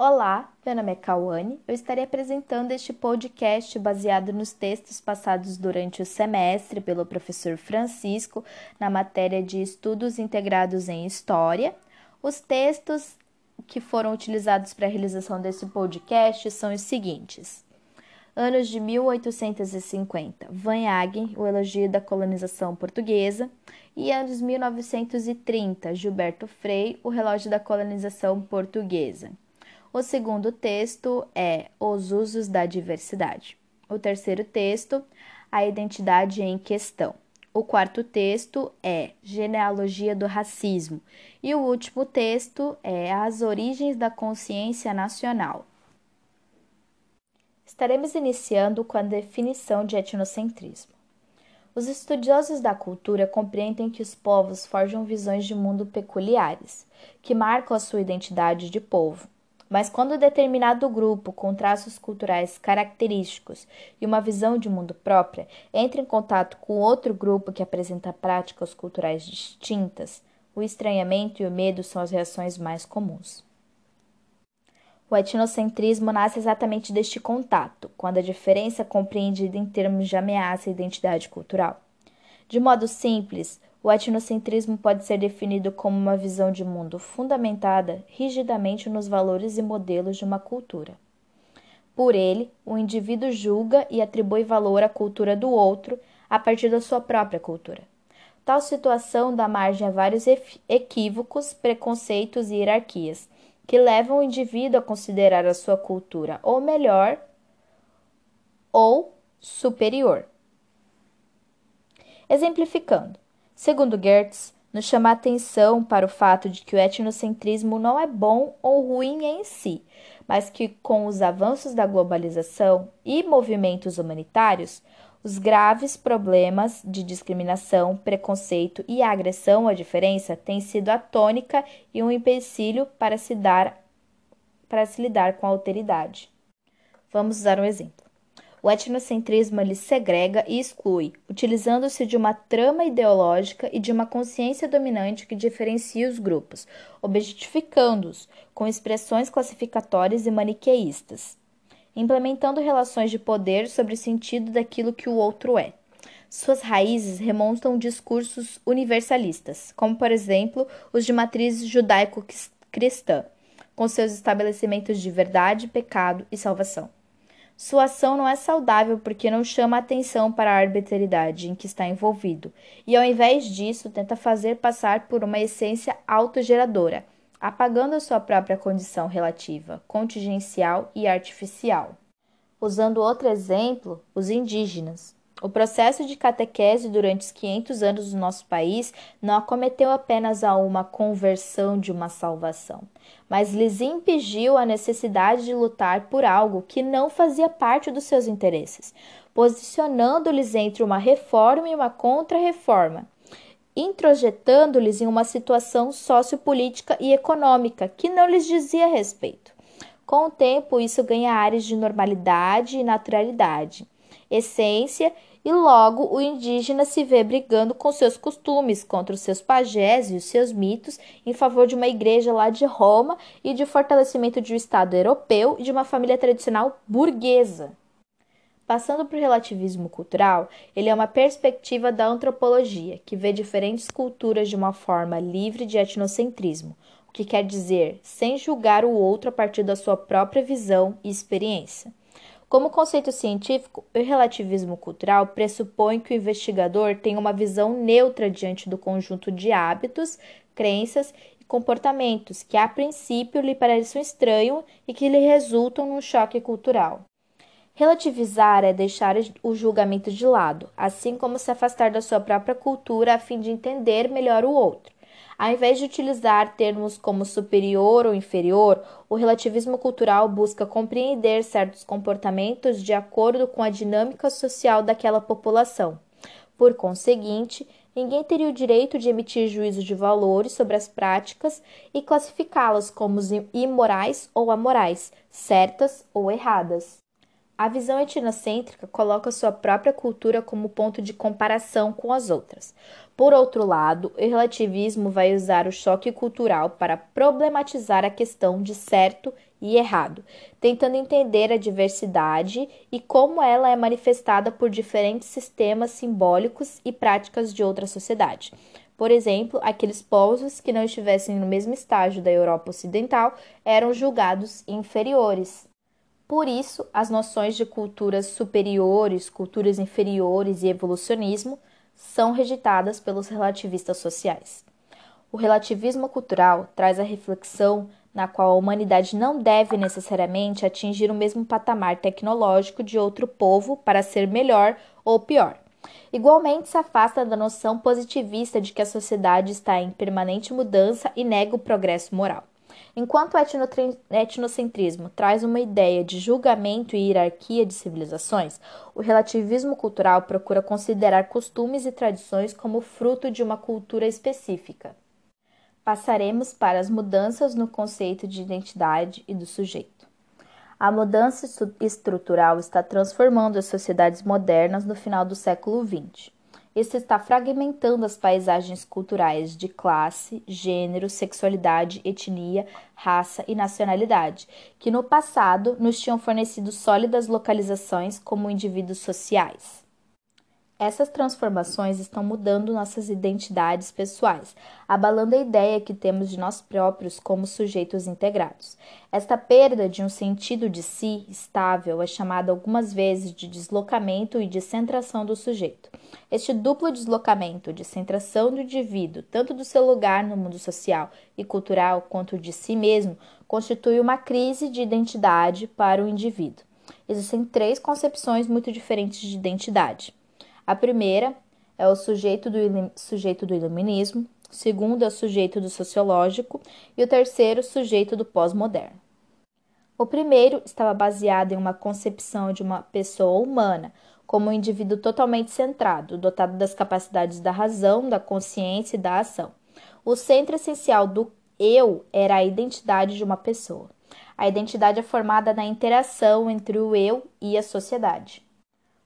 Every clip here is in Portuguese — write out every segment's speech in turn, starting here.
Olá, meu nome é Cauane. Eu estarei apresentando este podcast baseado nos textos passados durante o semestre pelo professor Francisco na matéria de Estudos Integrados em História. Os textos que foram utilizados para a realização desse podcast são os seguintes: Anos de 1850, Van Hagen, o elogio da colonização portuguesa, e anos 1930, Gilberto Frei, o relógio da colonização portuguesa. O segundo texto é Os usos da diversidade. O terceiro texto, A identidade em questão. O quarto texto é Genealogia do Racismo. E o último texto é As Origens da Consciência Nacional. Estaremos iniciando com a definição de etnocentrismo. Os estudiosos da cultura compreendem que os povos forjam visões de mundo peculiares, que marcam a sua identidade de povo. Mas quando determinado grupo com traços culturais característicos e uma visão de mundo própria entra em contato com outro grupo que apresenta práticas culturais distintas, o estranhamento e o medo são as reações mais comuns. O etnocentrismo nasce exatamente deste contato, quando a diferença é compreendida em termos de ameaça à identidade cultural. De modo simples, o etnocentrismo pode ser definido como uma visão de mundo fundamentada rigidamente nos valores e modelos de uma cultura. Por ele, o indivíduo julga e atribui valor à cultura do outro a partir da sua própria cultura. Tal situação dá margem a vários equívocos, preconceitos e hierarquias que levam o indivíduo a considerar a sua cultura ou melhor ou superior. Exemplificando, segundo Gertz, nos chama a atenção para o fato de que o etnocentrismo não é bom ou ruim em si, mas que com os avanços da globalização e movimentos humanitários, os graves problemas de discriminação, preconceito e agressão à diferença têm sido a tônica e um empecilho para se, dar, para se lidar com a alteridade. Vamos usar um exemplo. O etnocentrismo lhe segrega e exclui, utilizando-se de uma trama ideológica e de uma consciência dominante que diferencia os grupos, objetificando-os com expressões classificatórias e maniqueístas implementando relações de poder sobre o sentido daquilo que o outro é. Suas raízes remontam discursos universalistas, como por exemplo os de matriz judaico-cristã, com seus estabelecimentos de verdade, pecado e salvação. Sua ação não é saudável porque não chama atenção para a arbitrariedade em que está envolvido, e ao invés disso tenta fazer passar por uma essência autogeradora apagando a sua própria condição relativa, contingencial e artificial. Usando outro exemplo, os indígenas. O processo de catequese durante os 500 anos do nosso país não acometeu apenas a uma conversão de uma salvação, mas lhes impediu a necessidade de lutar por algo que não fazia parte dos seus interesses, posicionando-lhes entre uma reforma e uma contra-reforma introjetando-lhes em uma situação sociopolítica e econômica que não lhes dizia respeito. Com o tempo, isso ganha áreas de normalidade e naturalidade, essência, e logo o indígena se vê brigando com seus costumes, contra os seus pajés e os seus mitos, em favor de uma igreja lá de Roma e de fortalecimento de um Estado europeu e de uma família tradicional burguesa. Passando para o relativismo cultural, ele é uma perspectiva da antropologia que vê diferentes culturas de uma forma livre de etnocentrismo, o que quer dizer sem julgar o outro a partir da sua própria visão e experiência. Como conceito científico, o relativismo cultural pressupõe que o investigador tem uma visão neutra diante do conjunto de hábitos, crenças e comportamentos que, a princípio, lhe parecem estranhos e que lhe resultam num choque cultural. Relativizar é deixar o julgamento de lado, assim como se afastar da sua própria cultura a fim de entender melhor o outro. Ao invés de utilizar termos como superior ou inferior, o relativismo cultural busca compreender certos comportamentos de acordo com a dinâmica social daquela população. Por conseguinte, ninguém teria o direito de emitir juízo de valores sobre as práticas e classificá-las como imorais ou amorais, certas ou erradas. A visão etnocêntrica coloca sua própria cultura como ponto de comparação com as outras. Por outro lado, o relativismo vai usar o choque cultural para problematizar a questão de certo e errado, tentando entender a diversidade e como ela é manifestada por diferentes sistemas simbólicos e práticas de outra sociedade. Por exemplo, aqueles povos que não estivessem no mesmo estágio da Europa Ocidental eram julgados inferiores. Por isso, as noções de culturas superiores, culturas inferiores e evolucionismo são rejeitadas pelos relativistas sociais. O relativismo cultural traz a reflexão na qual a humanidade não deve necessariamente atingir o mesmo patamar tecnológico de outro povo para ser melhor ou pior. Igualmente se afasta da noção positivista de que a sociedade está em permanente mudança e nega o progresso moral. Enquanto o etnocentrismo traz uma ideia de julgamento e hierarquia de civilizações, o relativismo cultural procura considerar costumes e tradições como fruto de uma cultura específica. Passaremos para as mudanças no conceito de identidade e do sujeito. A mudança estrutural está transformando as sociedades modernas no final do século XX. Isso está fragmentando as paisagens culturais de classe, gênero, sexualidade, etnia, raça e nacionalidade, que no passado nos tinham fornecido sólidas localizações como indivíduos sociais. Essas transformações estão mudando nossas identidades pessoais, abalando a ideia que temos de nós próprios como sujeitos integrados. Esta perda de um sentido de si estável é chamada algumas vezes de deslocamento e descentração do sujeito. Este duplo deslocamento, descentração do indivíduo, tanto do seu lugar no mundo social e cultural quanto de si mesmo, constitui uma crise de identidade para o indivíduo. Existem três concepções muito diferentes de identidade a primeira é o sujeito do, sujeito do iluminismo, o segundo é o sujeito do sociológico e o terceiro, o sujeito do pós-moderno. O primeiro estava baseado em uma concepção de uma pessoa humana, como um indivíduo totalmente centrado, dotado das capacidades da razão, da consciência e da ação. O centro essencial do eu era a identidade de uma pessoa. A identidade é formada na interação entre o eu e a sociedade.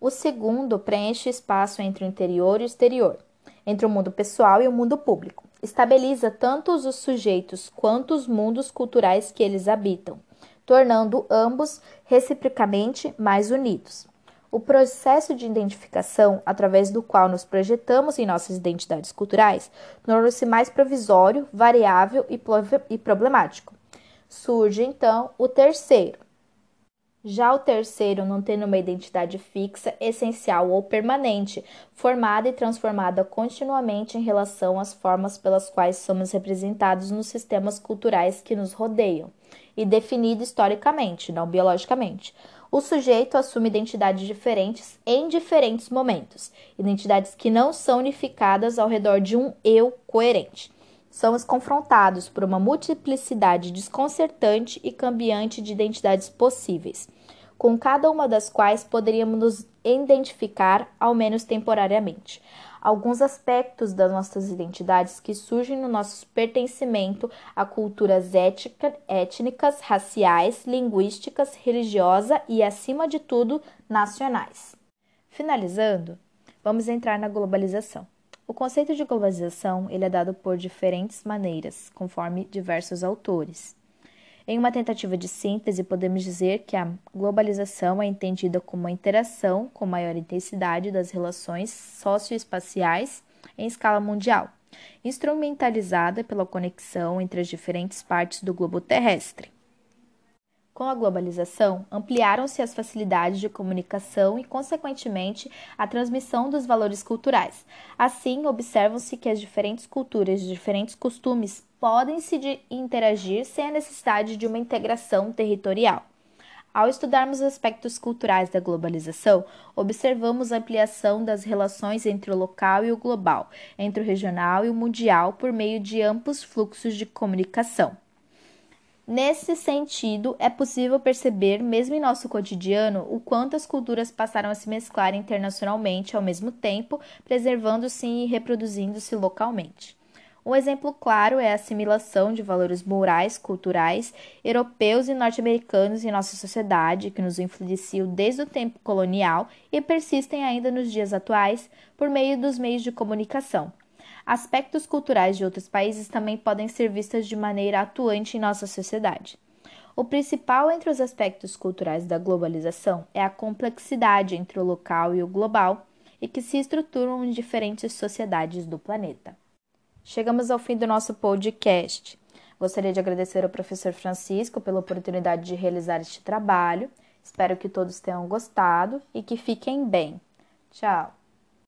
O segundo preenche o espaço entre o interior e o exterior, entre o mundo pessoal e o mundo público. Estabiliza tanto os sujeitos quanto os mundos culturais que eles habitam, tornando ambos reciprocamente mais unidos. O processo de identificação, através do qual nos projetamos em nossas identidades culturais, torna-se mais provisório, variável e problemático. Surge então o terceiro, já o terceiro não tendo uma identidade fixa, essencial ou permanente, formada e transformada continuamente em relação às formas pelas quais somos representados nos sistemas culturais que nos rodeiam, e definido historicamente, não biologicamente. O sujeito assume identidades diferentes em diferentes momentos, identidades que não são unificadas ao redor de um eu coerente somos confrontados por uma multiplicidade desconcertante e cambiante de identidades possíveis, com cada uma das quais poderíamos nos identificar, ao menos temporariamente. Alguns aspectos das nossas identidades que surgem no nosso pertencimento a culturas ética, étnicas, raciais, linguísticas, religiosas e, acima de tudo, nacionais. Finalizando, vamos entrar na globalização. O conceito de globalização ele é dado por diferentes maneiras, conforme diversos autores. Em uma tentativa de síntese, podemos dizer que a globalização é entendida como uma interação com maior intensidade das relações socioespaciais em escala mundial, instrumentalizada pela conexão entre as diferentes partes do globo terrestre. Com a globalização, ampliaram-se as facilidades de comunicação e, consequentemente, a transmissão dos valores culturais. Assim, observam-se que as diferentes culturas e diferentes costumes podem se interagir sem a necessidade de uma integração territorial. Ao estudarmos os aspectos culturais da globalização, observamos a ampliação das relações entre o local e o global, entre o regional e o mundial, por meio de amplos fluxos de comunicação. Nesse sentido, é possível perceber, mesmo em nosso cotidiano, o quanto as culturas passaram a se mesclar internacionalmente ao mesmo tempo, preservando-se e reproduzindo-se localmente. Um exemplo claro é a assimilação de valores morais, culturais, europeus e norte-americanos em nossa sociedade, que nos influenciam desde o tempo colonial e persistem ainda nos dias atuais por meio dos meios de comunicação. Aspectos culturais de outros países também podem ser vistos de maneira atuante em nossa sociedade. O principal entre os aspectos culturais da globalização é a complexidade entre o local e o global e que se estruturam em diferentes sociedades do planeta. Chegamos ao fim do nosso podcast. Gostaria de agradecer ao professor Francisco pela oportunidade de realizar este trabalho. Espero que todos tenham gostado e que fiquem bem. Tchau!